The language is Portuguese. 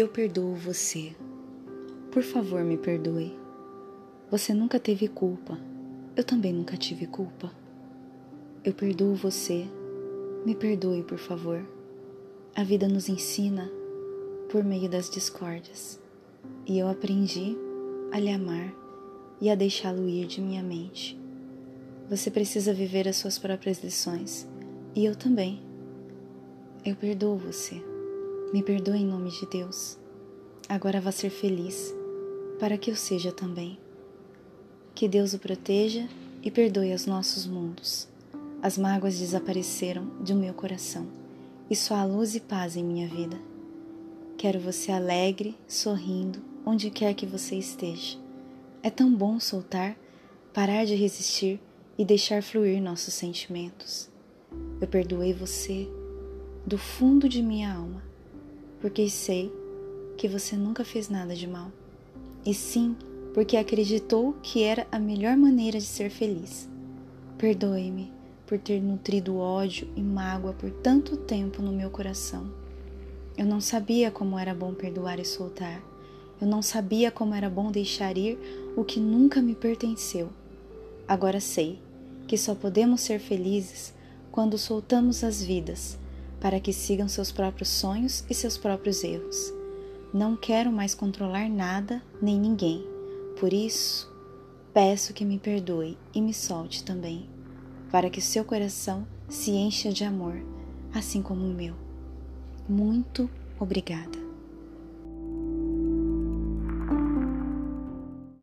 Eu perdoo você. Por favor, me perdoe. Você nunca teve culpa. Eu também nunca tive culpa. Eu perdoo você. Me perdoe, por favor. A vida nos ensina por meio das discórdias. E eu aprendi a lhe amar e a deixá-lo ir de minha mente. Você precisa viver as suas próprias lições e eu também. Eu perdoo você. Me perdoe em nome de Deus. Agora vá ser feliz, para que eu seja também. Que Deus o proteja e perdoe os nossos mundos. As mágoas desapareceram do meu coração e só há luz e paz em minha vida. Quero você alegre, sorrindo, onde quer que você esteja. É tão bom soltar, parar de resistir e deixar fluir nossos sentimentos. Eu perdoei você do fundo de minha alma, porque sei que você nunca fez nada de mal, e sim porque acreditou que era a melhor maneira de ser feliz. Perdoe-me por ter nutrido ódio e mágoa por tanto tempo no meu coração. Eu não sabia como era bom perdoar e soltar. Eu não sabia como era bom deixar ir o que nunca me pertenceu. Agora sei que só podemos ser felizes quando soltamos as vidas para que sigam seus próprios sonhos e seus próprios erros. Não quero mais controlar nada nem ninguém. Por isso, peço que me perdoe e me solte também, para que seu coração se encha de amor, assim como o meu. Muito obrigada.